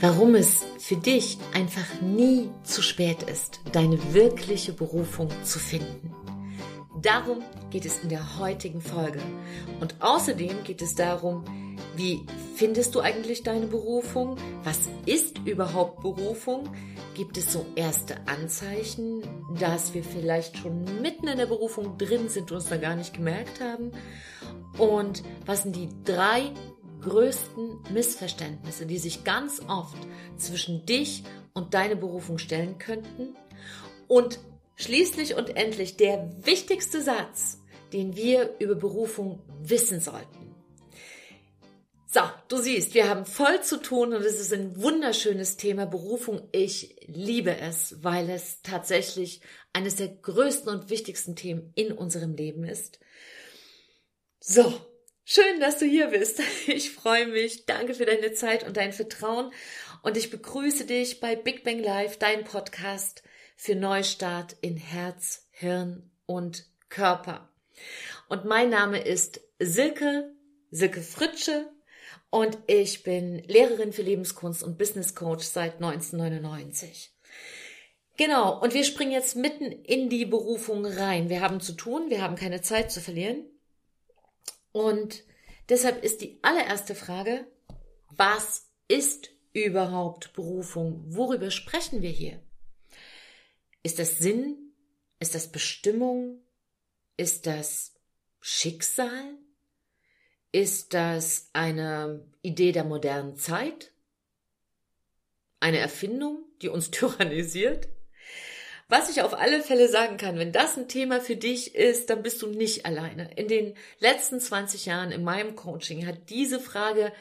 warum es für dich einfach nie zu spät ist, deine wirkliche Berufung zu finden. Darum geht es in der heutigen Folge. Und außerdem geht es darum, wie findest du eigentlich deine Berufung? Was ist überhaupt Berufung? Gibt es so erste Anzeichen, dass wir vielleicht schon mitten in der Berufung drin sind und uns da gar nicht gemerkt haben? Und was sind die drei größten Missverständnisse, die sich ganz oft zwischen dich und deine Berufung stellen könnten? Und schließlich und endlich der wichtigste Satz, den wir über Berufung wissen sollten. So, du siehst, wir haben voll zu tun und es ist ein wunderschönes Thema Berufung. Ich liebe es, weil es tatsächlich eines der größten und wichtigsten Themen in unserem Leben ist. So, schön, dass du hier bist. Ich freue mich. Danke für deine Zeit und dein Vertrauen und ich begrüße dich bei Big Bang Live, dein Podcast für Neustart in Herz, Hirn und Körper. Und mein Name ist Silke, Silke Fritsche und ich bin Lehrerin für Lebenskunst und Business Coach seit 1999. Genau, und wir springen jetzt mitten in die Berufung rein. Wir haben zu tun, wir haben keine Zeit zu verlieren. Und deshalb ist die allererste Frage, was ist überhaupt Berufung? Worüber sprechen wir hier? Ist das Sinn? Ist das Bestimmung? Ist das Schicksal? Ist das eine Idee der modernen Zeit? Eine Erfindung, die uns tyrannisiert? Was ich auf alle Fälle sagen kann, wenn das ein Thema für dich ist, dann bist du nicht alleine. In den letzten 20 Jahren in meinem Coaching hat diese Frage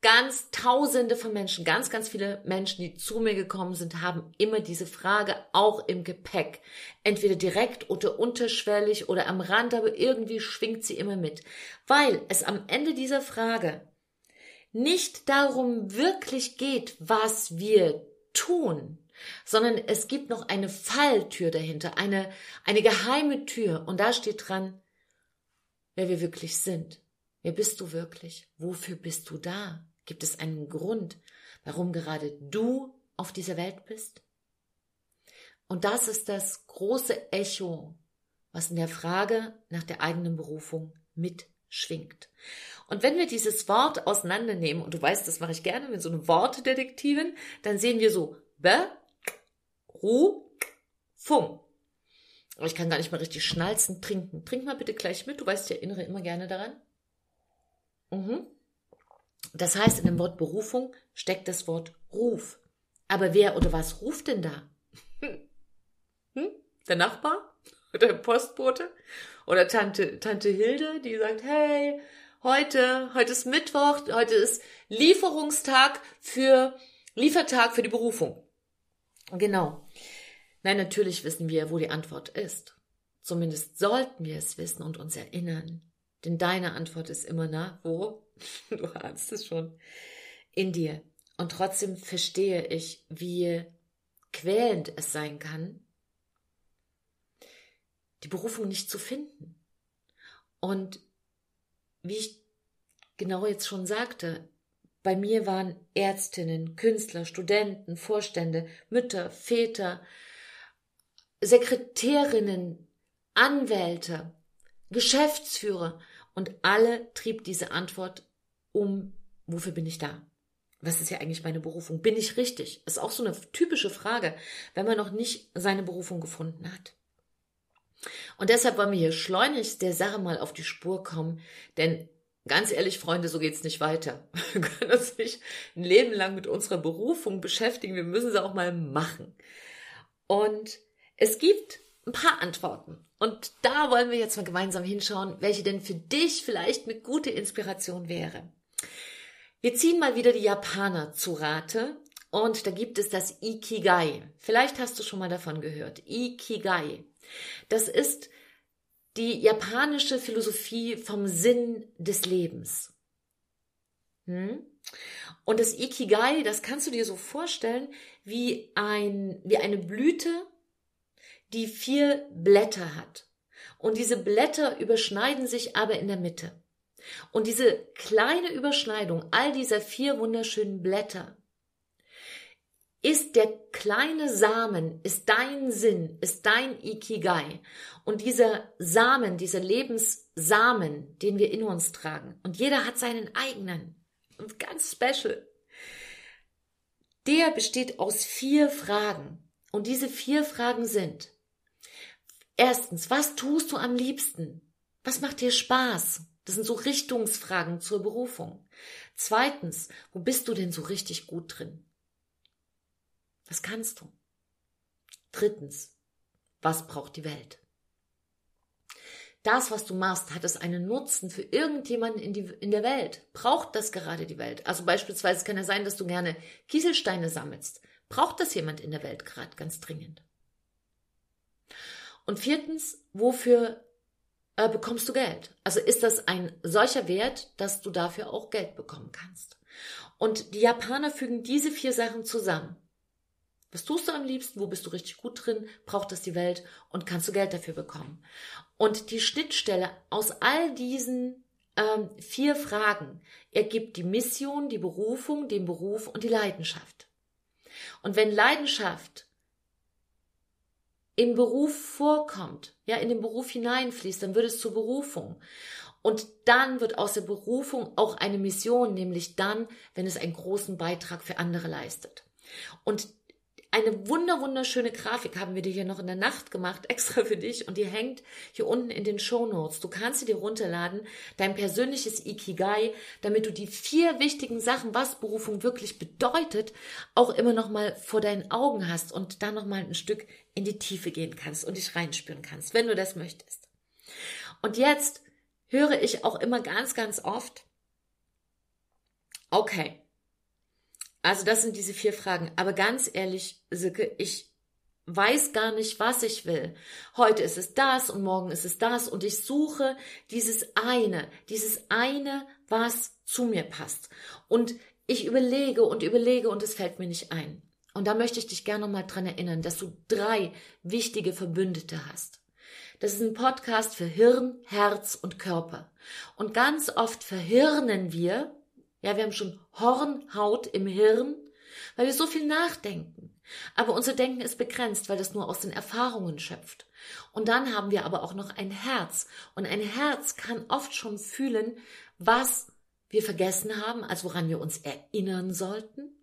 ganz tausende von Menschen, ganz, ganz viele Menschen, die zu mir gekommen sind, haben immer diese Frage auch im Gepäck. Entweder direkt oder unterschwellig oder am Rand, aber irgendwie schwingt sie immer mit. Weil es am Ende dieser Frage nicht darum wirklich geht, was wir tun, sondern es gibt noch eine Falltür dahinter, eine, eine geheime Tür und da steht dran, wer wir wirklich sind. Wer bist du wirklich? Wofür bist du da? Gibt es einen Grund, warum gerade du auf dieser Welt bist? Und das ist das große Echo, was in der Frage nach der eigenen Berufung mitschwingt. Und wenn wir dieses Wort auseinandernehmen, und du weißt, das mache ich gerne mit so einem Wortdetektiven, dann sehen wir so Berufung. Aber ich kann gar nicht mal richtig schnalzen, trinken. Trink mal bitte gleich mit. Du weißt, ich erinnere immer gerne daran. Mhm. Das heißt, in dem Wort Berufung steckt das Wort Ruf. Aber wer oder was ruft denn da? Hm? Der Nachbar? Oder der Postbote? Oder Tante, Tante Hilde, die sagt, hey, heute, heute ist Mittwoch, heute ist Lieferungstag für, Liefertag für die Berufung. Genau. Nein, natürlich wissen wir, wo die Antwort ist. Zumindest sollten wir es wissen und uns erinnern. Denn deine Antwort ist immer, na, wo? Du ahnst es schon. In dir. Und trotzdem verstehe ich, wie quälend es sein kann, die Berufung nicht zu finden. Und wie ich genau jetzt schon sagte, bei mir waren Ärztinnen, Künstler, Studenten, Vorstände, Mütter, Väter, Sekretärinnen, Anwälte, Geschäftsführer und alle trieb diese Antwort um, wofür bin ich da? Was ist ja eigentlich meine Berufung? Bin ich richtig? Ist auch so eine typische Frage, wenn man noch nicht seine Berufung gefunden hat. Und deshalb wollen wir hier schleunigst der Sache mal auf die Spur kommen, denn ganz ehrlich, Freunde, so geht's nicht weiter. Wir können uns nicht ein Leben lang mit unserer Berufung beschäftigen, wir müssen sie auch mal machen. Und es gibt ein paar Antworten. Und da wollen wir jetzt mal gemeinsam hinschauen, welche denn für dich vielleicht eine gute Inspiration wäre. Wir ziehen mal wieder die Japaner zu Rate und da gibt es das Ikigai. Vielleicht hast du schon mal davon gehört. Ikigai. Das ist die japanische Philosophie vom Sinn des Lebens. Hm? Und das Ikigai, das kannst du dir so vorstellen wie ein, wie eine Blüte, die vier Blätter hat. Und diese Blätter überschneiden sich aber in der Mitte. Und diese kleine Überschneidung all dieser vier wunderschönen Blätter, ist der kleine Samen, ist dein Sinn, ist dein Ikigai. Und dieser Samen, dieser Lebenssamen, den wir in uns tragen, und jeder hat seinen eigenen, und ganz special, der besteht aus vier Fragen. Und diese vier Fragen sind, erstens, was tust du am liebsten? Was macht dir Spaß? Das sind so Richtungsfragen zur Berufung. Zweitens, wo bist du denn so richtig gut drin? Was kannst du? Drittens, was braucht die Welt? Das, was du machst, hat es einen Nutzen für irgendjemanden in, die, in der Welt? Braucht das gerade die Welt? Also beispielsweise kann es sein, dass du gerne Kieselsteine sammelst. Braucht das jemand in der Welt gerade ganz dringend? Und viertens, wofür äh, bekommst du Geld? Also ist das ein solcher Wert, dass du dafür auch Geld bekommen kannst? Und die Japaner fügen diese vier Sachen zusammen. Was tust du am liebsten? Wo bist du richtig gut drin? Braucht das die Welt? Und kannst du Geld dafür bekommen? Und die Schnittstelle aus all diesen ähm, vier Fragen ergibt die Mission, die Berufung, den Beruf und die Leidenschaft. Und wenn Leidenschaft im Beruf vorkommt, ja, in den Beruf hineinfließt, dann wird es zur Berufung. Und dann wird aus der Berufung auch eine Mission, nämlich dann, wenn es einen großen Beitrag für andere leistet. Und eine wunder wunderschöne Grafik haben wir dir hier noch in der Nacht gemacht, extra für dich und die hängt hier unten in den Show Notes. Du kannst sie dir runterladen, dein persönliches Ikigai, damit du die vier wichtigen Sachen, was Berufung wirklich bedeutet, auch immer noch mal vor deinen Augen hast und dann noch mal ein Stück in die Tiefe gehen kannst und dich reinspüren kannst, wenn du das möchtest. Und jetzt höre ich auch immer ganz ganz oft Okay, also das sind diese vier Fragen. Aber ganz ehrlich, Silke, ich weiß gar nicht, was ich will. Heute ist es das und morgen ist es das und ich suche dieses eine, dieses eine, was zu mir passt. Und ich überlege und überlege und es fällt mir nicht ein. Und da möchte ich dich gerne nochmal dran erinnern, dass du drei wichtige Verbündete hast. Das ist ein Podcast für Hirn, Herz und Körper. Und ganz oft verhirnen wir ja, wir haben schon Hornhaut im Hirn, weil wir so viel nachdenken. Aber unser Denken ist begrenzt, weil das nur aus den Erfahrungen schöpft. Und dann haben wir aber auch noch ein Herz. Und ein Herz kann oft schon fühlen, was wir vergessen haben, als woran wir uns erinnern sollten.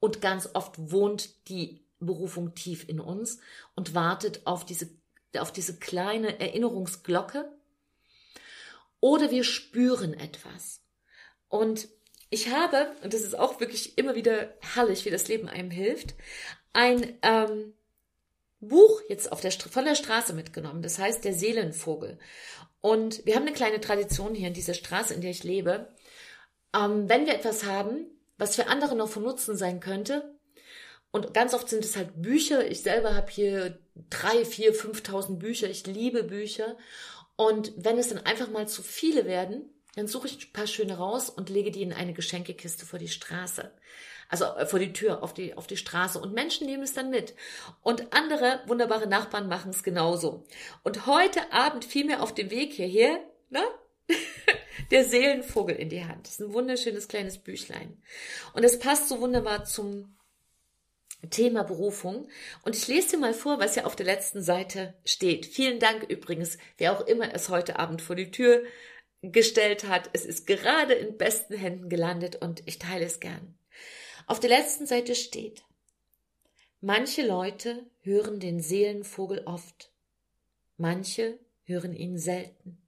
Und ganz oft wohnt die Berufung tief in uns und wartet auf diese, auf diese kleine Erinnerungsglocke. Oder wir spüren etwas. Und ich habe, und das ist auch wirklich immer wieder herrlich, wie das Leben einem hilft, ein ähm, Buch jetzt auf der, von der Straße mitgenommen. Das heißt Der Seelenvogel. Und wir haben eine kleine Tradition hier in dieser Straße, in der ich lebe. Ähm, wenn wir etwas haben, was für andere noch von Nutzen sein könnte, und ganz oft sind es halt Bücher. Ich selber habe hier drei, vier, fünftausend Bücher. Ich liebe Bücher. Und wenn es dann einfach mal zu viele werden, dann suche ich ein paar schöne raus und lege die in eine Geschenkekiste vor die Straße. Also äh, vor die Tür, auf die, auf die Straße. Und Menschen nehmen es dann mit. Und andere wunderbare Nachbarn machen es genauso. Und heute Abend fiel mir auf dem Weg hierher, ne? Der Seelenvogel in die Hand. Das ist ein wunderschönes kleines Büchlein. Und es passt so wunderbar zum Thema Berufung. Und ich lese dir mal vor, was ja auf der letzten Seite steht. Vielen Dank übrigens, wer auch immer es heute Abend vor die Tür gestellt hat. Es ist gerade in besten Händen gelandet und ich teile es gern. Auf der letzten Seite steht, manche Leute hören den Seelenvogel oft, manche hören ihn selten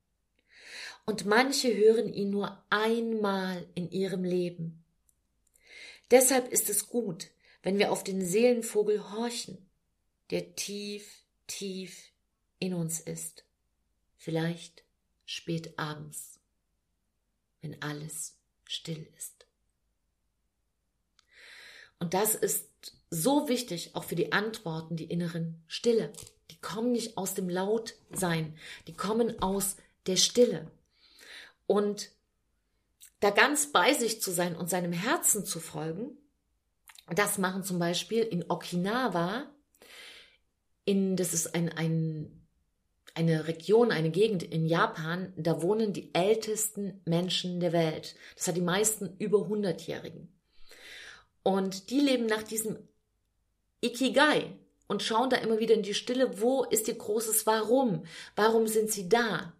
und manche hören ihn nur einmal in ihrem Leben. Deshalb ist es gut, wenn wir auf den Seelenvogel horchen, der tief, tief in uns ist. Vielleicht spät abends, wenn alles still ist. Und das ist so wichtig auch für die Antworten, die inneren Stille. Die kommen nicht aus dem Lautsein, die kommen aus der Stille. Und da ganz bei sich zu sein und seinem Herzen zu folgen, das machen zum Beispiel in Okinawa, in, das ist ein, ein eine Region, eine Gegend in Japan, da wohnen die ältesten Menschen der Welt. Das hat die meisten über 100-Jährigen. Und die leben nach diesem Ikigai und schauen da immer wieder in die Stille, wo ist ihr großes Warum? Warum sind sie da?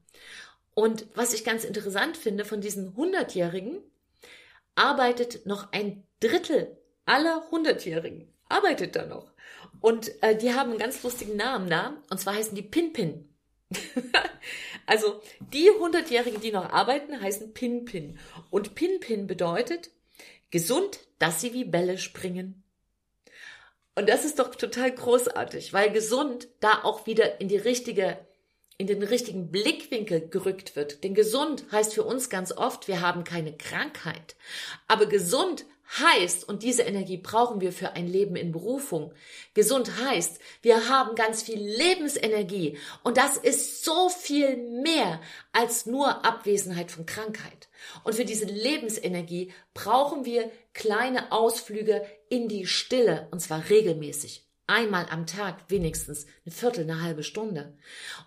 Und was ich ganz interessant finde, von diesen Hundertjährigen arbeitet noch ein Drittel aller Hundertjährigen, arbeitet da noch. Und äh, die haben einen ganz lustigen Namen da, und zwar heißen die Pin-Pin. also die Hundertjährigen, die noch arbeiten, heißen Pin-Pin. Und Pin-Pin bedeutet gesund, dass sie wie Bälle springen. Und das ist doch total großartig, weil gesund da auch wieder in die richtige in den richtigen Blickwinkel gerückt wird. Denn gesund heißt für uns ganz oft, wir haben keine Krankheit. Aber gesund heißt, und diese Energie brauchen wir für ein Leben in Berufung. Gesund heißt, wir haben ganz viel Lebensenergie. Und das ist so viel mehr als nur Abwesenheit von Krankheit. Und für diese Lebensenergie brauchen wir kleine Ausflüge in die Stille, und zwar regelmäßig. Einmal am Tag wenigstens eine Viertel, eine halbe Stunde.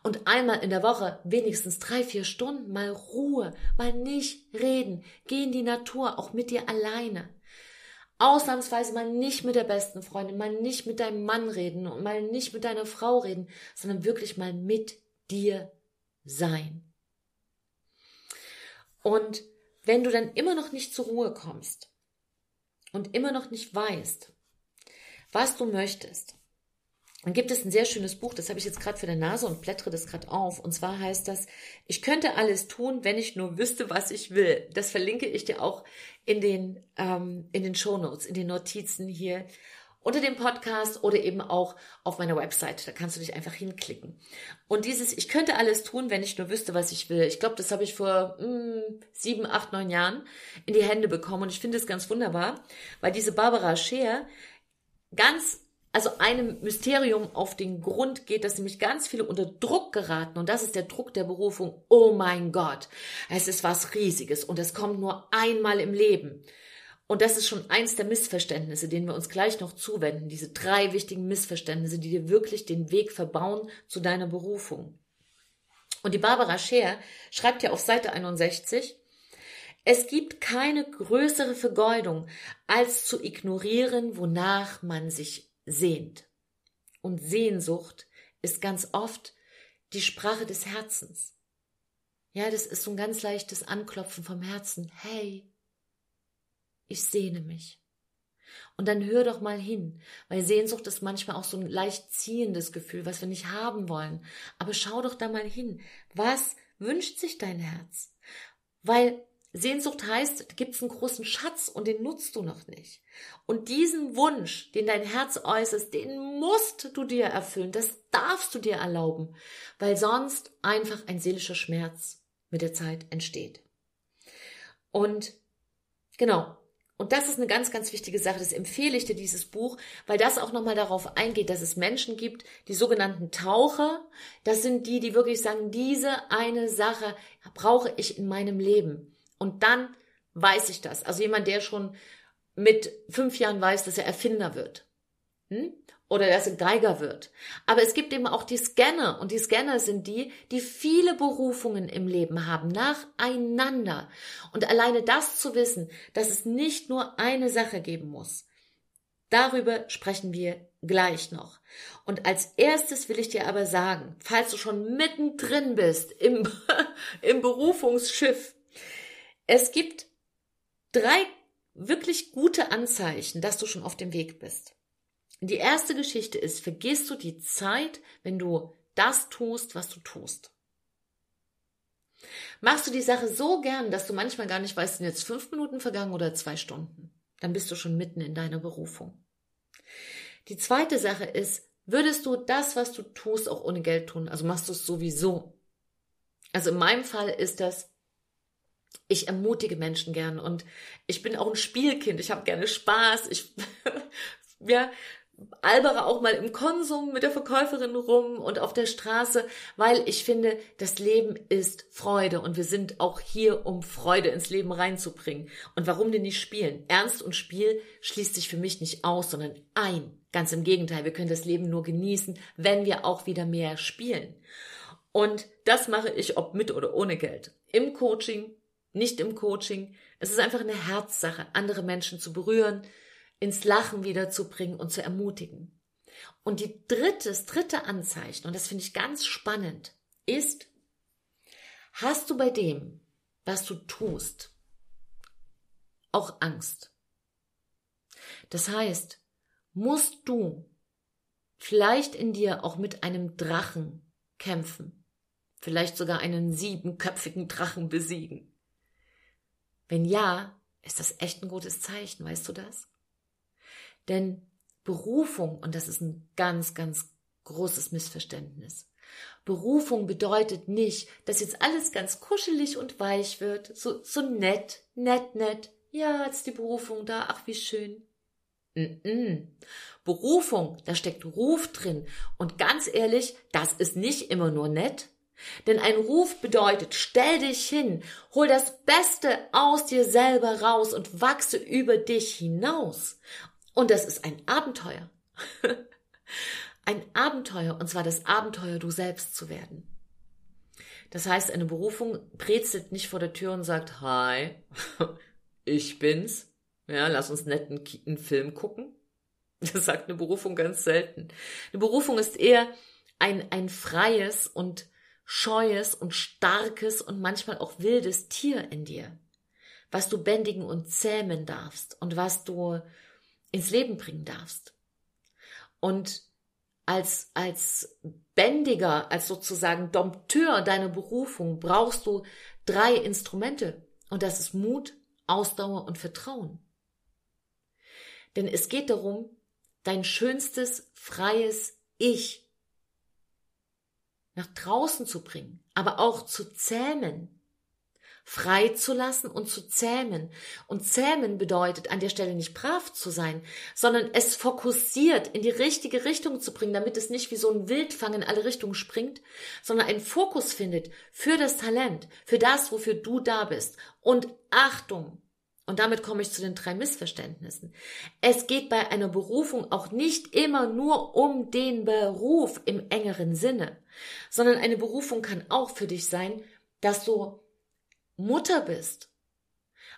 Und einmal in der Woche wenigstens drei, vier Stunden mal Ruhe, mal nicht reden. Geh in die Natur, auch mit dir alleine. Ausnahmsweise mal nicht mit der besten Freundin, mal nicht mit deinem Mann reden und mal nicht mit deiner Frau reden, sondern wirklich mal mit dir sein. Und wenn du dann immer noch nicht zur Ruhe kommst und immer noch nicht weißt, was du möchtest, dann gibt es ein sehr schönes Buch, das habe ich jetzt gerade für der Nase und blättere das gerade auf. Und zwar heißt das, ich könnte alles tun, wenn ich nur wüsste, was ich will. Das verlinke ich dir auch in den, ähm, in den Show Notes, in den Notizen hier unter dem Podcast oder eben auch auf meiner Website. Da kannst du dich einfach hinklicken. Und dieses, ich könnte alles tun, wenn ich nur wüsste, was ich will. Ich glaube, das habe ich vor mh, hm, sieben, acht, neun Jahren in die Hände bekommen. Und ich finde es ganz wunderbar, weil diese Barbara Scheer ganz also einem Mysterium auf den Grund geht, dass nämlich ganz viele unter Druck geraten und das ist der Druck der Berufung. Oh mein Gott, es ist was Riesiges und es kommt nur einmal im Leben. Und das ist schon eins der Missverständnisse, denen wir uns gleich noch zuwenden. Diese drei wichtigen Missverständnisse, die dir wirklich den Weg verbauen zu deiner Berufung. Und die Barbara Scher schreibt ja auf Seite 61, es gibt keine größere Vergeudung, als zu ignorieren, wonach man sich sehnt. Und Sehnsucht ist ganz oft die Sprache des Herzens. Ja, das ist so ein ganz leichtes Anklopfen vom Herzen. Hey, ich sehne mich. Und dann hör doch mal hin, weil Sehnsucht ist manchmal auch so ein leicht ziehendes Gefühl, was wir nicht haben wollen. Aber schau doch da mal hin. Was wünscht sich dein Herz? Weil Sehnsucht heißt, da gibt's einen großen Schatz und den nutzt du noch nicht. Und diesen Wunsch, den dein Herz äußerst, den musst du dir erfüllen. Das darfst du dir erlauben, weil sonst einfach ein seelischer Schmerz mit der Zeit entsteht. Und genau, und das ist eine ganz, ganz wichtige Sache. Das empfehle ich dir, dieses Buch, weil das auch nochmal darauf eingeht, dass es Menschen gibt, die sogenannten Taucher. Das sind die, die wirklich sagen, diese eine Sache brauche ich in meinem Leben. Und dann weiß ich das. Also jemand, der schon mit fünf Jahren weiß, dass er Erfinder wird. Hm? oder dass er Geiger wird. Aber es gibt eben auch die Scanner und die Scanner sind die, die viele Berufungen im Leben haben, nacheinander. Und alleine das zu wissen, dass es nicht nur eine Sache geben muss, darüber sprechen wir gleich noch. Und als erstes will ich dir aber sagen, falls du schon mittendrin bist im, im Berufungsschiff, es gibt drei wirklich gute Anzeichen, dass du schon auf dem Weg bist. Die erste Geschichte ist, vergisst du die Zeit, wenn du das tust, was du tust. Machst du die Sache so gern, dass du manchmal gar nicht weißt, sind jetzt fünf Minuten vergangen oder zwei Stunden. Dann bist du schon mitten in deiner Berufung. Die zweite Sache ist, würdest du das, was du tust, auch ohne Geld tun? Also machst du es sowieso. Also in meinem Fall ist das, ich ermutige Menschen gern und ich bin auch ein Spielkind. Ich habe gerne Spaß. Ich ja, albere auch mal im Konsum mit der Verkäuferin rum und auf der Straße, weil ich finde, das Leben ist Freude und wir sind auch hier, um Freude ins Leben reinzubringen. Und warum denn nicht spielen? Ernst und Spiel schließt sich für mich nicht aus, sondern ein. Ganz im Gegenteil, wir können das Leben nur genießen, wenn wir auch wieder mehr spielen. Und das mache ich, ob mit oder ohne Geld. Im Coaching, nicht im Coaching. Es ist einfach eine Herzsache, andere Menschen zu berühren, ins Lachen wiederzubringen und zu ermutigen. Und die dritte, das dritte Anzeichen, und das finde ich ganz spannend, ist, hast du bei dem, was du tust, auch Angst? Das heißt, musst du vielleicht in dir auch mit einem Drachen kämpfen, vielleicht sogar einen siebenköpfigen Drachen besiegen. Wenn ja, ist das echt ein gutes Zeichen, weißt du das? Denn Berufung, und das ist ein ganz, ganz großes Missverständnis. Berufung bedeutet nicht, dass jetzt alles ganz kuschelig und weich wird, so, so nett, nett, nett. Ja, jetzt die Berufung da, ach wie schön. Mm -mm. Berufung, da steckt Ruf drin. Und ganz ehrlich, das ist nicht immer nur nett. Denn ein Ruf bedeutet, stell dich hin, hol das Beste aus dir selber raus und wachse über dich hinaus. Und das ist ein Abenteuer. ein Abenteuer, und zwar das Abenteuer, du selbst zu werden. Das heißt, eine Berufung brezelt nicht vor der Tür und sagt, hi, ich bin's. Ja, lass uns nett einen, einen Film gucken. Das sagt eine Berufung ganz selten. Eine Berufung ist eher ein, ein freies und scheues und starkes und manchmal auch wildes Tier in dir, was du bändigen und zähmen darfst und was du ins Leben bringen darfst. Und als, als Bändiger, als sozusagen Dompteur deiner Berufung brauchst du drei Instrumente. Und das ist Mut, Ausdauer und Vertrauen. Denn es geht darum, dein schönstes, freies Ich nach draußen zu bringen, aber auch zu zähmen, frei zu lassen und zu zähmen. Und zähmen bedeutet an der Stelle nicht brav zu sein, sondern es fokussiert in die richtige Richtung zu bringen, damit es nicht wie so ein Wildfang in alle Richtungen springt, sondern einen Fokus findet für das Talent, für das, wofür du da bist. Und Achtung, und damit komme ich zu den drei Missverständnissen. Es geht bei einer Berufung auch nicht immer nur um den Beruf im engeren Sinne, sondern eine Berufung kann auch für dich sein, dass du Mutter bist.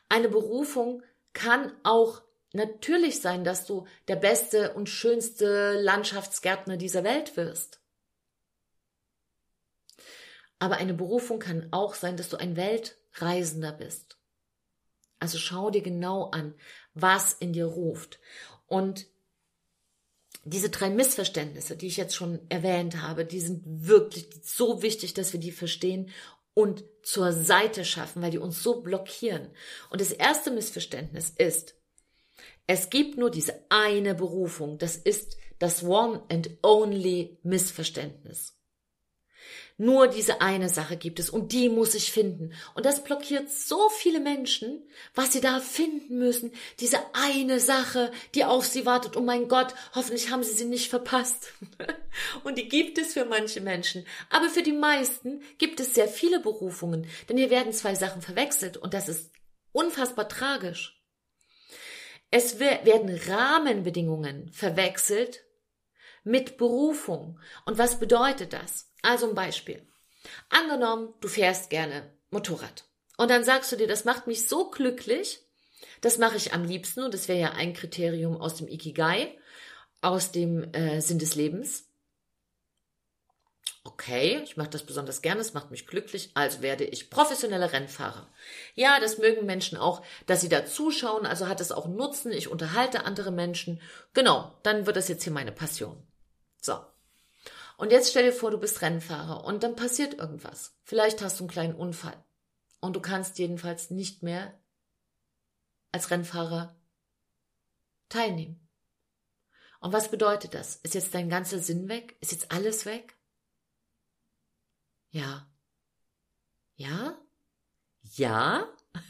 Eine Berufung kann auch natürlich sein, dass du der beste und schönste Landschaftsgärtner dieser Welt wirst. Aber eine Berufung kann auch sein, dass du ein Weltreisender bist. Also schau dir genau an, was in dir ruft. Und diese drei Missverständnisse, die ich jetzt schon erwähnt habe, die sind wirklich so wichtig, dass wir die verstehen und zur Seite schaffen, weil die uns so blockieren. Und das erste Missverständnis ist, es gibt nur diese eine Berufung. Das ist das One and Only Missverständnis. Nur diese eine Sache gibt es und die muss ich finden. Und das blockiert so viele Menschen, was sie da finden müssen. Diese eine Sache, die auf sie wartet. Oh mein Gott, hoffentlich haben sie sie nicht verpasst. und die gibt es für manche Menschen. Aber für die meisten gibt es sehr viele Berufungen. Denn hier werden zwei Sachen verwechselt und das ist unfassbar tragisch. Es werden Rahmenbedingungen verwechselt mit Berufung. Und was bedeutet das? Also ein Beispiel. Angenommen, du fährst gerne Motorrad. Und dann sagst du dir, das macht mich so glücklich, das mache ich am liebsten, und das wäre ja ein Kriterium aus dem Ikigai, aus dem äh, Sinn des Lebens. Okay, ich mache das besonders gerne, es macht mich glücklich, also werde ich professioneller Rennfahrer. Ja, das mögen Menschen auch, dass sie da zuschauen, also hat es auch Nutzen, ich unterhalte andere Menschen. Genau, dann wird das jetzt hier meine Passion. So, und jetzt stell dir vor, du bist Rennfahrer und dann passiert irgendwas. Vielleicht hast du einen kleinen Unfall und du kannst jedenfalls nicht mehr als Rennfahrer teilnehmen. Und was bedeutet das? Ist jetzt dein ganzer Sinn weg? Ist jetzt alles weg? Ja. Ja? Ja?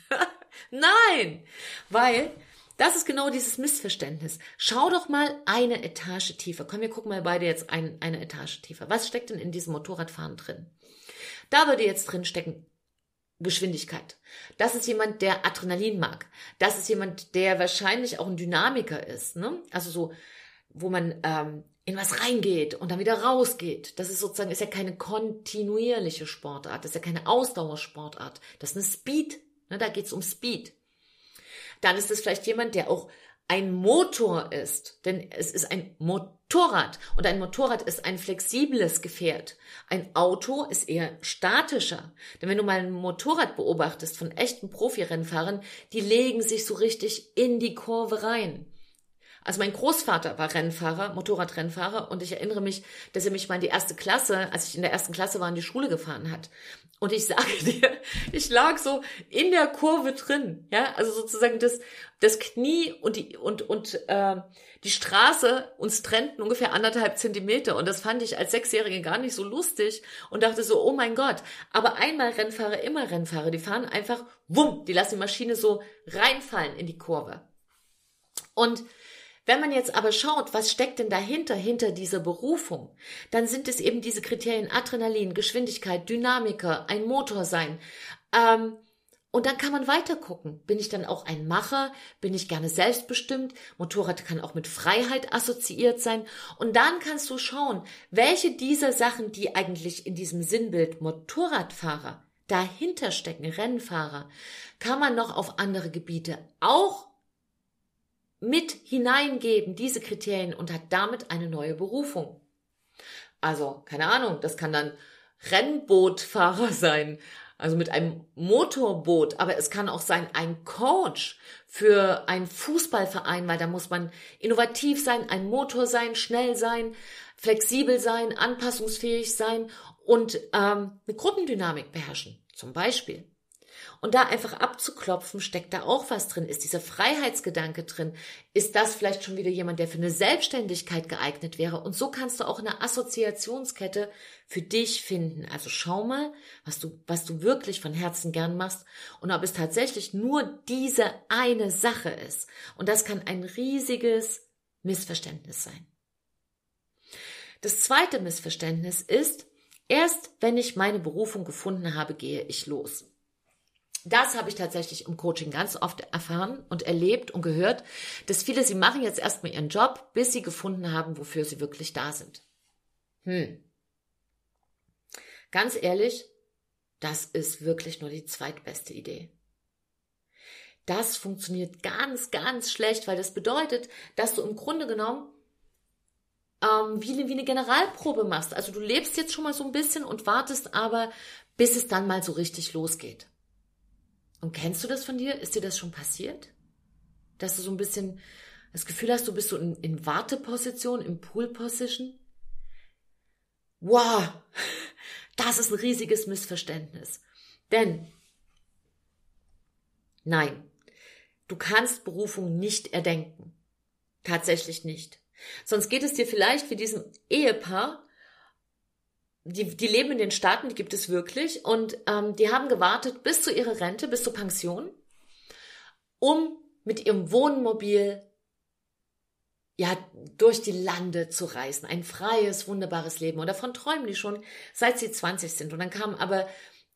Nein! Weil das ist genau dieses Missverständnis. Schau doch mal eine Etage tiefer. Komm, wir gucken mal beide jetzt ein, eine Etage tiefer. Was steckt denn in diesem Motorradfahren drin? Da würde jetzt drin stecken Geschwindigkeit. Das ist jemand, der Adrenalin mag. Das ist jemand, der wahrscheinlich auch ein Dynamiker ist. Ne? Also so, wo man ähm, in was reingeht und dann wieder rausgeht. Das ist sozusagen, ist ja keine kontinuierliche Sportart. Das ist ja keine Ausdauersportart. Das ist eine Speed. Ne? Da geht es um Speed. Dann ist es vielleicht jemand, der auch ein Motor ist, denn es ist ein Motorrad und ein Motorrad ist ein flexibles Gefährt. Ein Auto ist eher statischer. Denn wenn du mal ein Motorrad beobachtest von echten Profirennfahrern, die legen sich so richtig in die Kurve rein. Also mein Großvater war Rennfahrer, Motorradrennfahrer und ich erinnere mich, dass er mich mal in die erste Klasse, als ich in der ersten Klasse war, in die Schule gefahren hat. Und ich sage dir, ich lag so in der Kurve drin, ja, also sozusagen das, das Knie und die und und äh, die Straße uns trennten ungefähr anderthalb Zentimeter und das fand ich als Sechsjährige gar nicht so lustig und dachte so, oh mein Gott. Aber einmal Rennfahrer, immer Rennfahrer, die fahren einfach, wumm, die lassen die Maschine so reinfallen in die Kurve. Und wenn man jetzt aber schaut, was steckt denn dahinter, hinter dieser Berufung, dann sind es eben diese Kriterien Adrenalin, Geschwindigkeit, Dynamiker, ein Motor sein. Ähm, und dann kann man weiter gucken. Bin ich dann auch ein Macher? Bin ich gerne selbstbestimmt? Motorrad kann auch mit Freiheit assoziiert sein. Und dann kannst du schauen, welche dieser Sachen, die eigentlich in diesem Sinnbild Motorradfahrer dahinter stecken, Rennfahrer, kann man noch auf andere Gebiete auch mit hineingeben, diese Kriterien, und hat damit eine neue Berufung. Also, keine Ahnung, das kann dann Rennbootfahrer sein, also mit einem Motorboot, aber es kann auch sein ein Coach für einen Fußballverein, weil da muss man innovativ sein, ein Motor sein, schnell sein, flexibel sein, anpassungsfähig sein und ähm, eine Gruppendynamik beherrschen, zum Beispiel. Und da einfach abzuklopfen, steckt da auch was drin? Ist dieser Freiheitsgedanke drin? Ist das vielleicht schon wieder jemand, der für eine Selbstständigkeit geeignet wäre? Und so kannst du auch eine Assoziationskette für dich finden. Also schau mal, was du, was du wirklich von Herzen gern machst und ob es tatsächlich nur diese eine Sache ist. Und das kann ein riesiges Missverständnis sein. Das zweite Missverständnis ist, erst wenn ich meine Berufung gefunden habe, gehe ich los. Das habe ich tatsächlich im Coaching ganz oft erfahren und erlebt und gehört, dass viele, sie machen jetzt erstmal ihren Job, bis sie gefunden haben, wofür sie wirklich da sind. Hm. Ganz ehrlich, das ist wirklich nur die zweitbeste Idee. Das funktioniert ganz, ganz schlecht, weil das bedeutet, dass du im Grunde genommen ähm, wie, wie eine Generalprobe machst. Also du lebst jetzt schon mal so ein bisschen und wartest aber, bis es dann mal so richtig losgeht. Und kennst du das von dir? Ist dir das schon passiert? Dass du so ein bisschen das Gefühl hast, du bist so in, in Warteposition, in Pool-Position? Wow, das ist ein riesiges Missverständnis. Denn, nein, du kannst Berufung nicht erdenken. Tatsächlich nicht. Sonst geht es dir vielleicht wie diesem Ehepaar, die, die leben in den Staaten, die gibt es wirklich, und ähm, die haben gewartet bis zu ihrer Rente, bis zur Pension, um mit ihrem Wohnmobil ja durch die Lande zu reisen. Ein freies, wunderbares Leben. Und davon träumen die schon, seit sie 20 sind. Und dann kam aber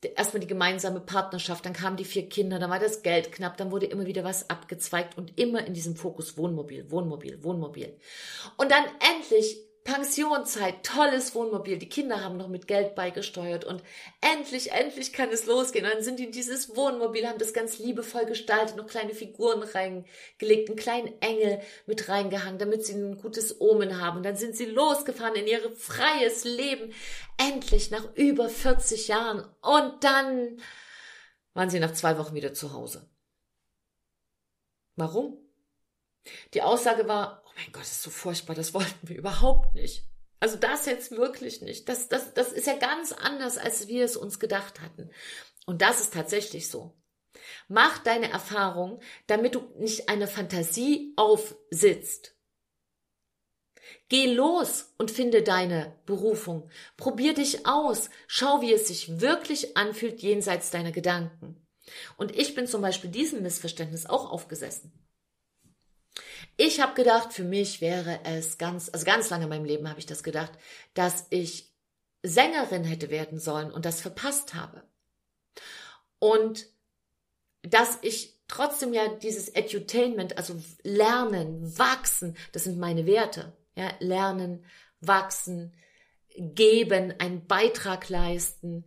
erstmal die gemeinsame Partnerschaft, dann kamen die vier Kinder, dann war das Geld knapp, dann wurde immer wieder was abgezweigt und immer in diesem Fokus Wohnmobil, Wohnmobil, Wohnmobil. Und dann endlich Pensionszeit, tolles Wohnmobil, die Kinder haben noch mit Geld beigesteuert und endlich, endlich kann es losgehen. Und dann sind die in dieses Wohnmobil, haben das ganz liebevoll gestaltet, noch kleine Figuren reingelegt, einen kleinen Engel mit reingehangen, damit sie ein gutes Omen haben. Und dann sind sie losgefahren in ihr freies Leben, endlich nach über 40 Jahren. Und dann waren sie nach zwei Wochen wieder zu Hause. Warum? Die Aussage war, mein Gott, das ist so furchtbar, das wollten wir überhaupt nicht. Also das jetzt wirklich nicht. Das, das, das ist ja ganz anders, als wir es uns gedacht hatten. Und das ist tatsächlich so. Mach deine Erfahrung, damit du nicht eine Fantasie aufsitzt. Geh los und finde deine Berufung. Probier dich aus. Schau, wie es sich wirklich anfühlt jenseits deiner Gedanken. Und ich bin zum Beispiel diesem Missverständnis auch aufgesessen. Ich habe gedacht, für mich wäre es ganz, also ganz lange in meinem Leben habe ich das gedacht, dass ich Sängerin hätte werden sollen und das verpasst habe. Und dass ich trotzdem ja dieses Edutainment, also lernen, wachsen, das sind meine Werte. Ja, lernen, wachsen, geben, einen Beitrag leisten.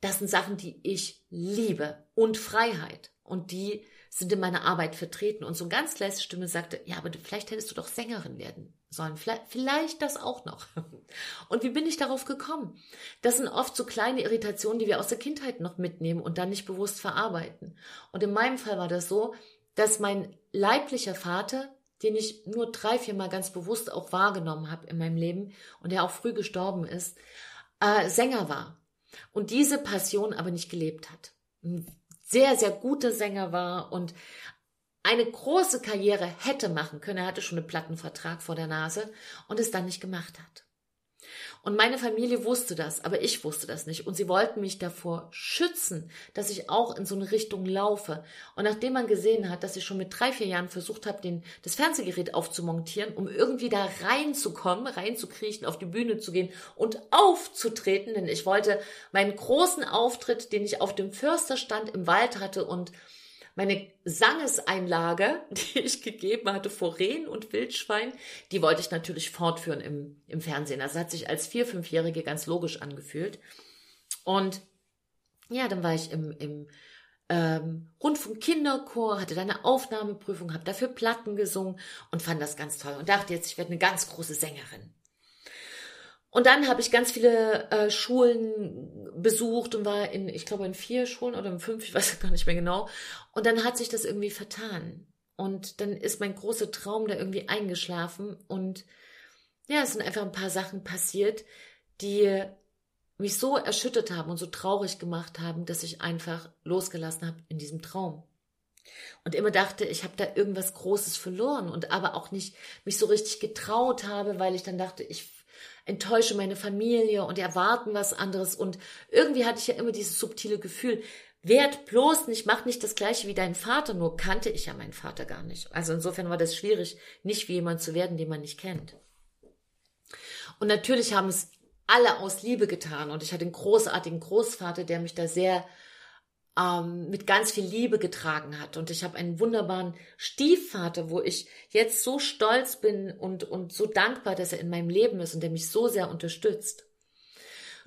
Das sind Sachen, die ich liebe. Und Freiheit. Und die sind in meiner Arbeit vertreten. Und so eine ganz leise Stimme sagte, ja, aber vielleicht hättest du doch Sängerin werden sollen. Vielleicht, vielleicht das auch noch. Und wie bin ich darauf gekommen? Das sind oft so kleine Irritationen, die wir aus der Kindheit noch mitnehmen und dann nicht bewusst verarbeiten. Und in meinem Fall war das so, dass mein leiblicher Vater, den ich nur drei, vier Mal ganz bewusst auch wahrgenommen habe in meinem Leben und der auch früh gestorben ist, äh, Sänger war und diese Passion aber nicht gelebt hat. Sehr, sehr guter Sänger war und eine große Karriere hätte machen können. Er hatte schon einen Plattenvertrag vor der Nase und es dann nicht gemacht hat. Und meine Familie wusste das, aber ich wusste das nicht. Und sie wollten mich davor schützen, dass ich auch in so eine Richtung laufe. Und nachdem man gesehen hat, dass ich schon mit drei, vier Jahren versucht habe, den, das Fernsehgerät aufzumontieren, um irgendwie da reinzukommen, reinzukriechen, auf die Bühne zu gehen und aufzutreten, denn ich wollte meinen großen Auftritt, den ich auf dem Försterstand im Wald hatte und meine Sangeseinlage, die ich gegeben hatte vor Rehen und Wildschwein, die wollte ich natürlich fortführen im, im Fernsehen. Das hat sich als Vier-, Fünfjährige ganz logisch angefühlt. Und ja, dann war ich im, im ähm, Rundfunk Kinderchor, hatte da eine Aufnahmeprüfung, habe dafür Platten gesungen und fand das ganz toll und dachte jetzt, ich werde eine ganz große Sängerin. Und dann habe ich ganz viele äh, Schulen besucht und war in, ich glaube, in vier Schulen oder in fünf, ich weiß gar nicht mehr genau. Und dann hat sich das irgendwie vertan. Und dann ist mein großer Traum da irgendwie eingeschlafen. Und ja, es sind einfach ein paar Sachen passiert, die mich so erschüttert haben und so traurig gemacht haben, dass ich einfach losgelassen habe in diesem Traum. Und immer dachte, ich habe da irgendwas Großes verloren und aber auch nicht mich so richtig getraut habe, weil ich dann dachte, ich enttäusche meine Familie und erwarten was anderes. Und irgendwie hatte ich ja immer dieses subtile Gefühl, werd bloß nicht, mach nicht das gleiche wie dein Vater, nur kannte ich ja meinen Vater gar nicht. Also insofern war das schwierig, nicht wie jemand zu werden, den man nicht kennt. Und natürlich haben es alle aus Liebe getan und ich hatte einen großartigen Großvater, der mich da sehr ähm, mit ganz viel Liebe getragen hat. Und ich habe einen wunderbaren Stiefvater, wo ich jetzt so stolz bin und, und so dankbar, dass er in meinem Leben ist und der mich so sehr unterstützt.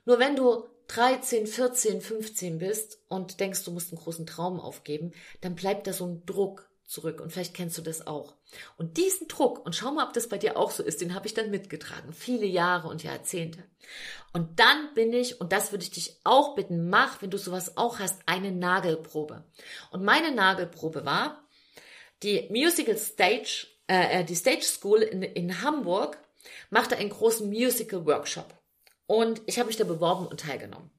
Nur wenn du 13, 14, 15 bist und denkst, du musst einen großen Traum aufgeben, dann bleibt da so ein Druck zurück. Und vielleicht kennst du das auch. Und diesen Druck, und schau mal, ob das bei dir auch so ist, den habe ich dann mitgetragen. Viele Jahre und Jahrzehnte. Und dann bin ich, und das würde ich dich auch bitten, mach, wenn du sowas auch hast, eine Nagelprobe. Und meine Nagelprobe war, die Musical Stage, äh, äh die Stage School in, in Hamburg machte einen großen Musical Workshop. Und ich habe mich da beworben und teilgenommen.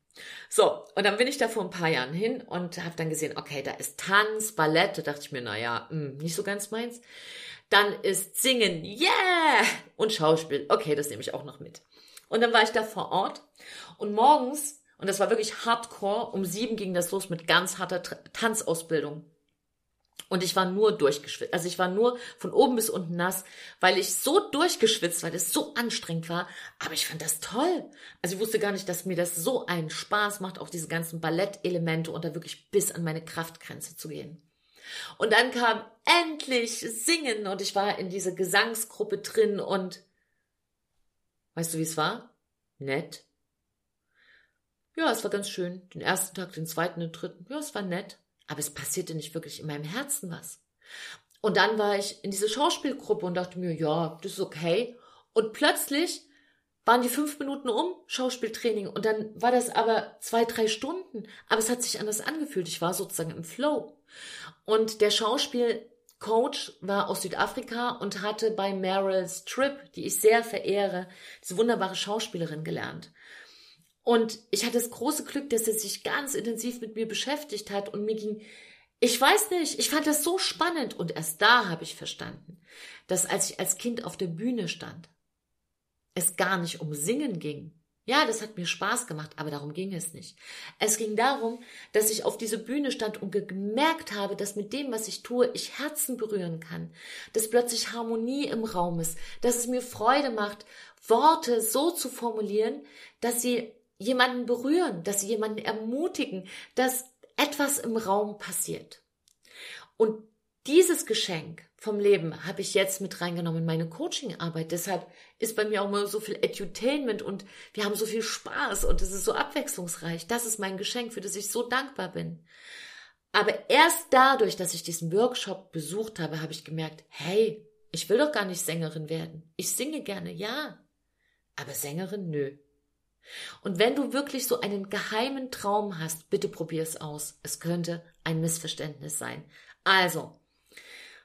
So, und dann bin ich da vor ein paar Jahren hin und habe dann gesehen, okay, da ist Tanz, Ballett, da dachte ich mir, naja, hm, nicht so ganz meins. Dann ist Singen, yeah! Und Schauspiel, okay, das nehme ich auch noch mit. Und dann war ich da vor Ort und morgens, und das war wirklich hardcore, um sieben ging das los mit ganz harter Tanzausbildung. Und ich war nur durchgeschwitzt. Also ich war nur von oben bis unten nass, weil ich so durchgeschwitzt, weil es so anstrengend war. Aber ich fand das toll. Also ich wusste gar nicht, dass mir das so einen Spaß macht, auch diese ganzen Ballettelemente und da wirklich bis an meine Kraftgrenze zu gehen. Und dann kam endlich Singen und ich war in dieser Gesangsgruppe drin und weißt du, wie es war? Nett. Ja, es war ganz schön. Den ersten Tag, den zweiten, den dritten. Ja, es war nett aber es passierte nicht wirklich in meinem Herzen was. Und dann war ich in diese Schauspielgruppe und dachte mir, ja, das ist okay. Und plötzlich waren die fünf Minuten um, Schauspieltraining, und dann war das aber zwei, drei Stunden. Aber es hat sich anders angefühlt. Ich war sozusagen im Flow. Und der Schauspielcoach war aus Südafrika und hatte bei Meryl Streep, die ich sehr verehre, diese wunderbare Schauspielerin gelernt. Und ich hatte das große Glück, dass er sich ganz intensiv mit mir beschäftigt hat und mir ging, ich weiß nicht, ich fand das so spannend und erst da habe ich verstanden, dass als ich als Kind auf der Bühne stand, es gar nicht um Singen ging. Ja, das hat mir Spaß gemacht, aber darum ging es nicht. Es ging darum, dass ich auf diese Bühne stand und gemerkt habe, dass mit dem, was ich tue, ich Herzen berühren kann, dass plötzlich Harmonie im Raum ist, dass es mir Freude macht, Worte so zu formulieren, dass sie jemanden berühren, dass sie jemanden ermutigen, dass etwas im Raum passiert. Und dieses Geschenk vom Leben habe ich jetzt mit reingenommen in meine Coachingarbeit. Deshalb ist bei mir auch immer so viel Edutainment und wir haben so viel Spaß und es ist so abwechslungsreich. Das ist mein Geschenk, für das ich so dankbar bin. Aber erst dadurch, dass ich diesen Workshop besucht habe, habe ich gemerkt, hey, ich will doch gar nicht Sängerin werden. Ich singe gerne, ja. Aber Sängerin, nö. Und wenn du wirklich so einen geheimen Traum hast, bitte probier es aus. Es könnte ein Missverständnis sein. Also,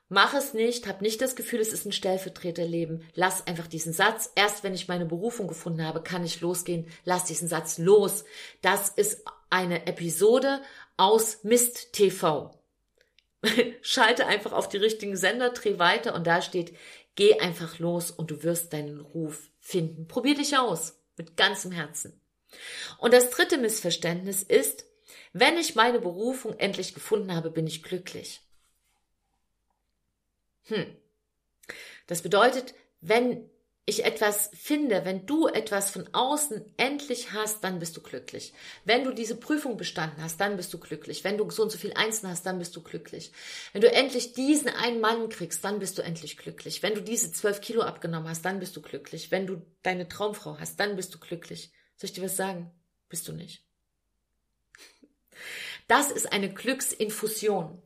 mach es nicht, hab nicht das Gefühl, es ist ein Stellvertreterleben. Lass einfach diesen Satz. Erst wenn ich meine Berufung gefunden habe, kann ich losgehen. Lass diesen Satz los. Das ist eine Episode aus Mist TV. Schalte einfach auf die richtigen Sender, dreh weiter und da steht, geh einfach los und du wirst deinen Ruf finden. Probier dich aus. Mit ganzem Herzen. Und das dritte Missverständnis ist, wenn ich meine Berufung endlich gefunden habe, bin ich glücklich. Hm. Das bedeutet, wenn ich etwas finde, wenn du etwas von außen endlich hast, dann bist du glücklich. Wenn du diese Prüfung bestanden hast, dann bist du glücklich. Wenn du so und so viel Einsen hast, dann bist du glücklich. Wenn du endlich diesen einen Mann kriegst, dann bist du endlich glücklich. Wenn du diese zwölf Kilo abgenommen hast, dann bist du glücklich. Wenn du deine Traumfrau hast, dann bist du glücklich. Soll ich dir was sagen? Bist du nicht. Das ist eine Glücksinfusion.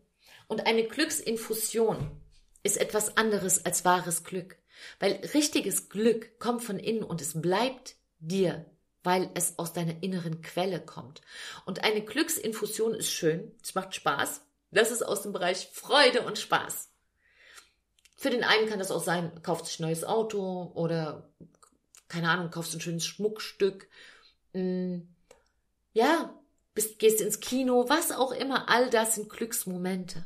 Und eine Glücksinfusion ist etwas anderes als wahres Glück. Weil richtiges Glück kommt von innen und es bleibt dir, weil es aus deiner inneren Quelle kommt. Und eine Glücksinfusion ist schön, es macht Spaß. Das ist aus dem Bereich Freude und Spaß. Für den einen kann das auch sein, kauft sich ein neues Auto oder keine Ahnung, kaufst ein schönes Schmuckstück. Mm, ja, bist, gehst ins Kino, was auch immer, all das sind Glücksmomente.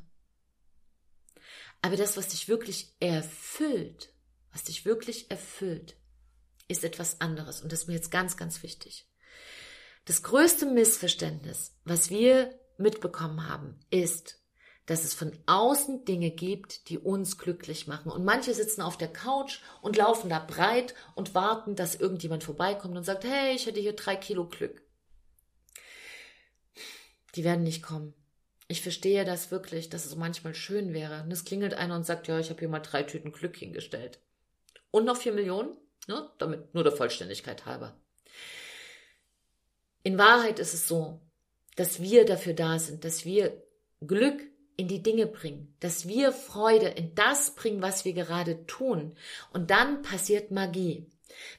Aber das, was dich wirklich erfüllt, was dich wirklich erfüllt, ist etwas anderes. Und das ist mir jetzt ganz, ganz wichtig. Das größte Missverständnis, was wir mitbekommen haben, ist, dass es von außen Dinge gibt, die uns glücklich machen. Und manche sitzen auf der Couch und laufen da breit und warten, dass irgendjemand vorbeikommt und sagt, hey, ich hätte hier drei Kilo Glück. Die werden nicht kommen. Ich verstehe das wirklich, dass es manchmal schön wäre. Und es klingelt einer und sagt, ja, ich habe hier mal drei Tüten Glück hingestellt und noch vier Millionen, ne, damit nur der Vollständigkeit halber. In Wahrheit ist es so, dass wir dafür da sind, dass wir Glück in die Dinge bringen, dass wir Freude in das bringen, was wir gerade tun. Und dann passiert Magie.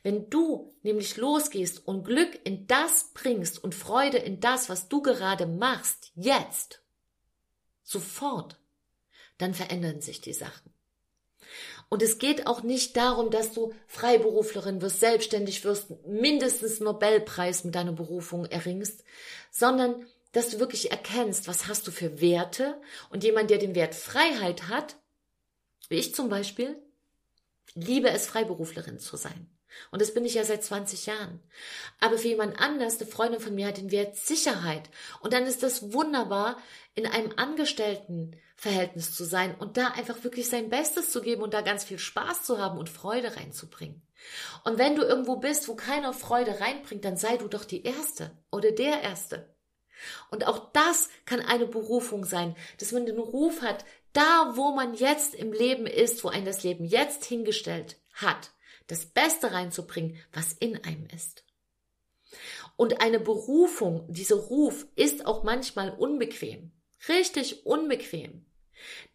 Wenn du nämlich losgehst und Glück in das bringst und Freude in das, was du gerade machst, jetzt, sofort, dann verändern sich die Sachen. Und es geht auch nicht darum, dass du Freiberuflerin wirst, selbstständig wirst, mindestens Nobelpreis mit deiner Berufung erringst, sondern dass du wirklich erkennst, was hast du für Werte und jemand, der den Wert Freiheit hat, wie ich zum Beispiel, liebe es, Freiberuflerin zu sein. Und das bin ich ja seit 20 Jahren. Aber für jemand anders, eine Freundin von mir hat den Wert Sicherheit. Und dann ist das wunderbar, in einem Angestelltenverhältnis zu sein und da einfach wirklich sein Bestes zu geben und da ganz viel Spaß zu haben und Freude reinzubringen. Und wenn du irgendwo bist, wo keiner Freude reinbringt, dann sei du doch die Erste oder der Erste. Und auch das kann eine Berufung sein, dass man den Ruf hat, da wo man jetzt im Leben ist, wo ein das Leben jetzt hingestellt hat, das Beste reinzubringen, was in einem ist. Und eine Berufung, dieser Ruf ist auch manchmal unbequem. Richtig unbequem.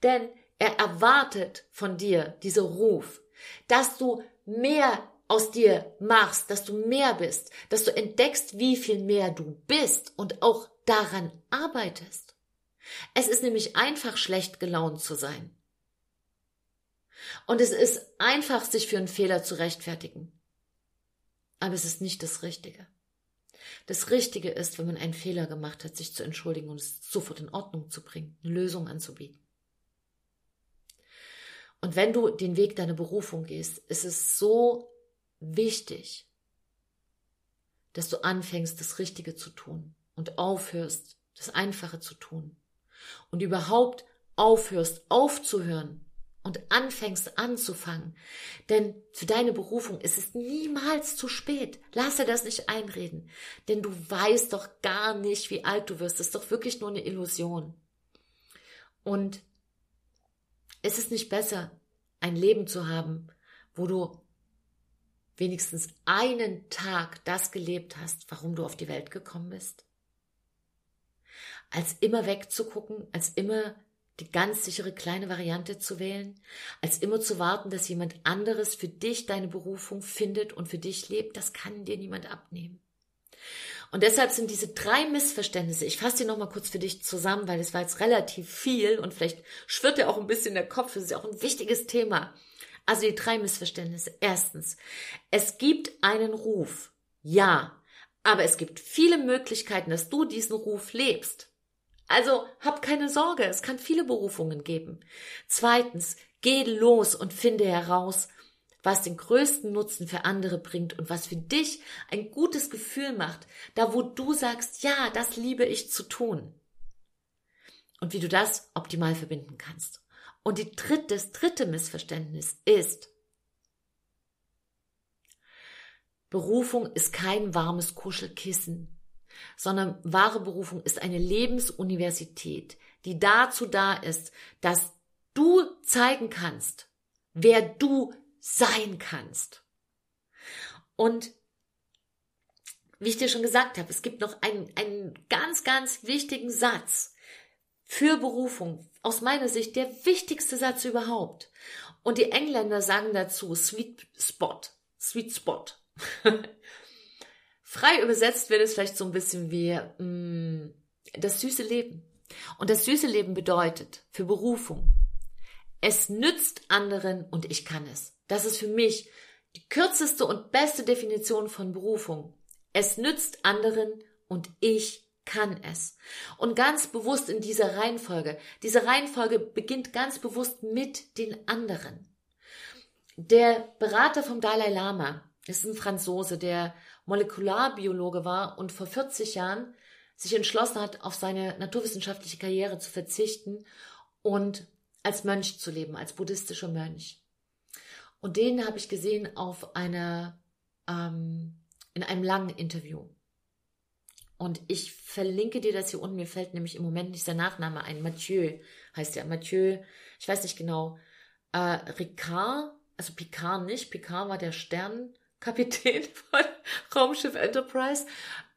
Denn er erwartet von dir, dieser Ruf, dass du mehr aus dir machst, dass du mehr bist, dass du entdeckst, wie viel mehr du bist und auch daran arbeitest. Es ist nämlich einfach schlecht gelaunt zu sein. Und es ist einfach, sich für einen Fehler zu rechtfertigen. Aber es ist nicht das Richtige. Das Richtige ist, wenn man einen Fehler gemacht hat, sich zu entschuldigen und es sofort in Ordnung zu bringen, eine Lösung anzubieten. Und wenn du den Weg deiner Berufung gehst, ist es so wichtig, dass du anfängst, das Richtige zu tun und aufhörst, das Einfache zu tun und überhaupt aufhörst, aufzuhören, und anfängst anzufangen. Denn für deine Berufung ist es niemals zu spät. Lasse das nicht einreden. Denn du weißt doch gar nicht, wie alt du wirst. Das ist doch wirklich nur eine Illusion. Und ist es nicht besser, ein Leben zu haben, wo du wenigstens einen Tag das gelebt hast, warum du auf die Welt gekommen bist? als immer wegzugucken, als immer die ganz sichere kleine Variante zu wählen, als immer zu warten, dass jemand anderes für dich deine Berufung findet und für dich lebt, das kann dir niemand abnehmen. Und deshalb sind diese drei Missverständnisse, ich fasse die nochmal kurz für dich zusammen, weil es war jetzt relativ viel und vielleicht schwirrt dir auch ein bisschen der Kopf, das ist ja auch ein wichtiges Thema. Also die drei Missverständnisse. Erstens, es gibt einen Ruf. Ja, aber es gibt viele Möglichkeiten, dass du diesen Ruf lebst. Also hab keine Sorge, es kann viele Berufungen geben. Zweitens, geh los und finde heraus, was den größten Nutzen für andere bringt und was für dich ein gutes Gefühl macht, da wo du sagst, ja, das liebe ich zu tun. Und wie du das optimal verbinden kannst. Und die dritte, das dritte Missverständnis ist, Berufung ist kein warmes Kuschelkissen, sondern wahre Berufung ist eine Lebensuniversität, die dazu da ist, dass du zeigen kannst, wer du sein kannst. Und wie ich dir schon gesagt habe, es gibt noch einen, einen ganz, ganz wichtigen Satz für Berufung. Aus meiner Sicht der wichtigste Satz überhaupt. Und die Engländer sagen dazu Sweet Spot. Sweet Spot. Frei übersetzt wird es vielleicht so ein bisschen wie mh, mm, das süße Leben. Und das süße Leben bedeutet für Berufung, es nützt anderen und ich kann es. Das ist für mich die kürzeste und beste Definition von Berufung. Es nützt anderen und ich kann es. Und ganz bewusst in dieser Reihenfolge. Diese Reihenfolge beginnt ganz bewusst mit den anderen. Der Berater vom Dalai Lama ist ein Franzose, der Molekularbiologe war und vor 40 Jahren sich entschlossen hat, auf seine naturwissenschaftliche Karriere zu verzichten und als Mönch zu leben, als buddhistischer Mönch. Und den habe ich gesehen auf einer, ähm, in einem langen Interview. Und ich verlinke dir das hier unten. Mir fällt nämlich im Moment nicht sein Nachname ein. Mathieu heißt er. Mathieu, ich weiß nicht genau. Äh, Ricard, also Picard nicht. Picard war der Sternkapitän von Raumschiff Enterprise.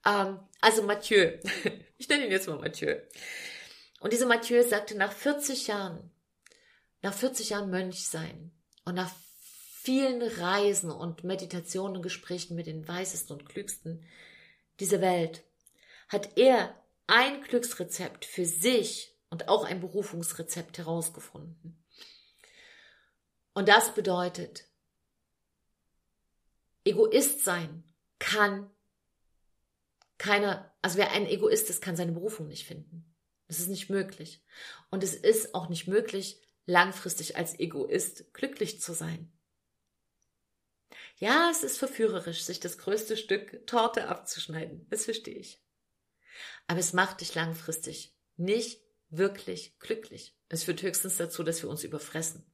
Ähm, also Mathieu. Ich nenne ihn jetzt mal Mathieu. Und dieser Mathieu sagte, nach 40 Jahren, nach 40 Jahren Mönch sein und nach vielen Reisen und Meditationen und Gesprächen mit den Weisesten und Klügsten dieser Welt hat er ein Glücksrezept für sich und auch ein Berufungsrezept herausgefunden. Und das bedeutet, Egoist sein kann keiner, also wer ein Egoist ist, kann seine Berufung nicht finden. Das ist nicht möglich. Und es ist auch nicht möglich, langfristig als Egoist glücklich zu sein. Ja, es ist verführerisch, sich das größte Stück Torte abzuschneiden. Das verstehe ich. Aber es macht dich langfristig nicht wirklich glücklich. Es führt höchstens dazu, dass wir uns überfressen.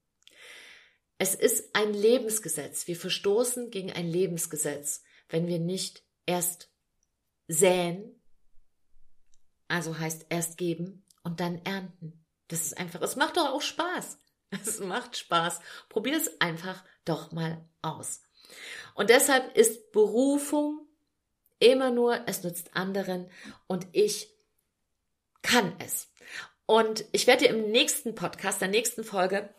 Es ist ein Lebensgesetz. Wir verstoßen gegen ein Lebensgesetz, wenn wir nicht erst säen, also heißt erst geben und dann ernten. Das ist einfach, es macht doch auch Spaß. Es macht Spaß. Probier es einfach doch mal aus. Und deshalb ist Berufung immer nur, es nützt anderen und ich kann es. Und ich werde dir im nächsten Podcast, der nächsten Folge,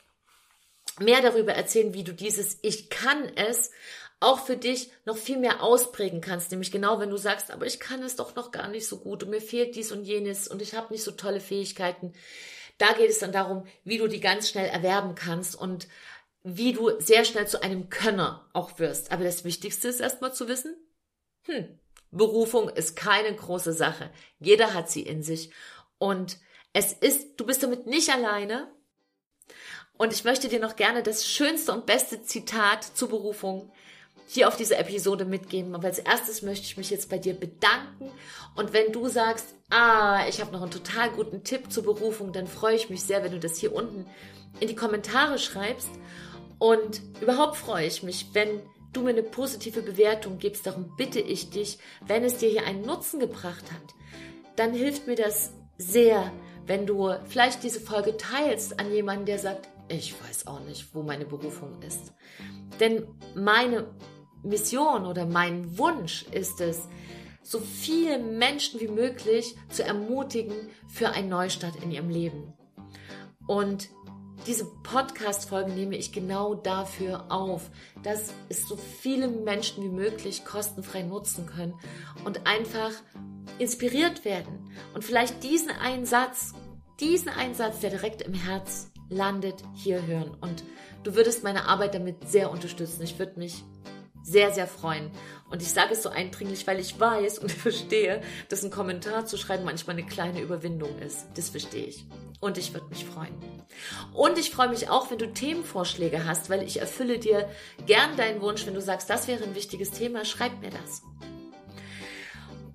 mehr darüber erzählen, wie du dieses Ich kann es auch für dich noch viel mehr ausprägen kannst. Nämlich genau, wenn du sagst, aber ich kann es doch noch gar nicht so gut und mir fehlt dies und jenes und ich habe nicht so tolle Fähigkeiten. Da geht es dann darum, wie du die ganz schnell erwerben kannst und wie du sehr schnell zu einem Könner auch wirst. Aber das Wichtigste ist erstmal zu wissen, hm, Berufung ist keine große Sache. Jeder hat sie in sich. Und es ist, du bist damit nicht alleine. Und ich möchte dir noch gerne das schönste und beste Zitat zur Berufung hier auf diese Episode mitgeben. Aber als erstes möchte ich mich jetzt bei dir bedanken. Und wenn du sagst, ah, ich habe noch einen total guten Tipp zur Berufung, dann freue ich mich sehr, wenn du das hier unten in die Kommentare schreibst. Und überhaupt freue ich mich, wenn du mir eine positive Bewertung gibst. Darum bitte ich dich, wenn es dir hier einen Nutzen gebracht hat, dann hilft mir das sehr, wenn du vielleicht diese Folge teilst an jemanden, der sagt, ich weiß auch nicht, wo meine Berufung ist. Denn meine Mission oder mein Wunsch ist es, so viele Menschen wie möglich zu ermutigen für einen Neustart in ihrem Leben. Und diese Podcast-Folgen nehme ich genau dafür auf, dass es so viele Menschen wie möglich kostenfrei nutzen können und einfach inspiriert werden und vielleicht diesen einen Satz, diesen einen Satz, der direkt im Herz landet, hier hören. Und du würdest meine Arbeit damit sehr unterstützen. Ich würde mich sehr, sehr freuen. Und ich sage es so eindringlich, weil ich weiß und verstehe, dass ein Kommentar zu schreiben manchmal eine kleine Überwindung ist. Das verstehe ich. Und ich würde mich freuen. Und ich freue mich auch, wenn du Themenvorschläge hast, weil ich erfülle dir gern deinen Wunsch. Wenn du sagst, das wäre ein wichtiges Thema, schreib mir das.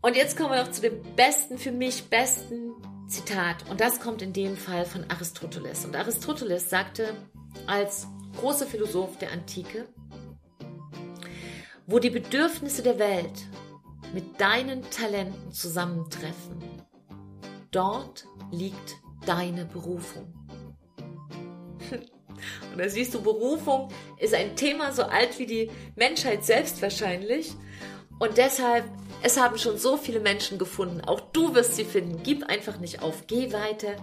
Und jetzt kommen wir noch zu dem besten, für mich besten Zitat. Und das kommt in dem Fall von Aristoteles. Und Aristoteles sagte als großer Philosoph der Antike, wo die Bedürfnisse der Welt mit deinen Talenten zusammentreffen, dort liegt deine Berufung. Und da siehst du, Berufung ist ein Thema so alt wie die Menschheit selbst wahrscheinlich. Und deshalb, es haben schon so viele Menschen gefunden. Auch du wirst sie finden. Gib einfach nicht auf. Geh weiter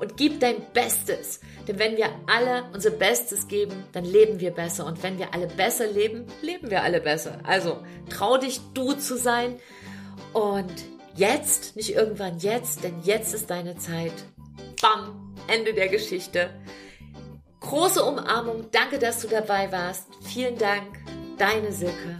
und gib dein Bestes. Denn wenn wir alle unser Bestes geben, dann leben wir besser. Und wenn wir alle besser leben, leben wir alle besser. Also trau dich, du zu sein. Und jetzt, nicht irgendwann jetzt, denn jetzt ist deine Zeit. Bam, Ende der Geschichte. Große Umarmung. Danke, dass du dabei warst. Vielen Dank. Deine Silke.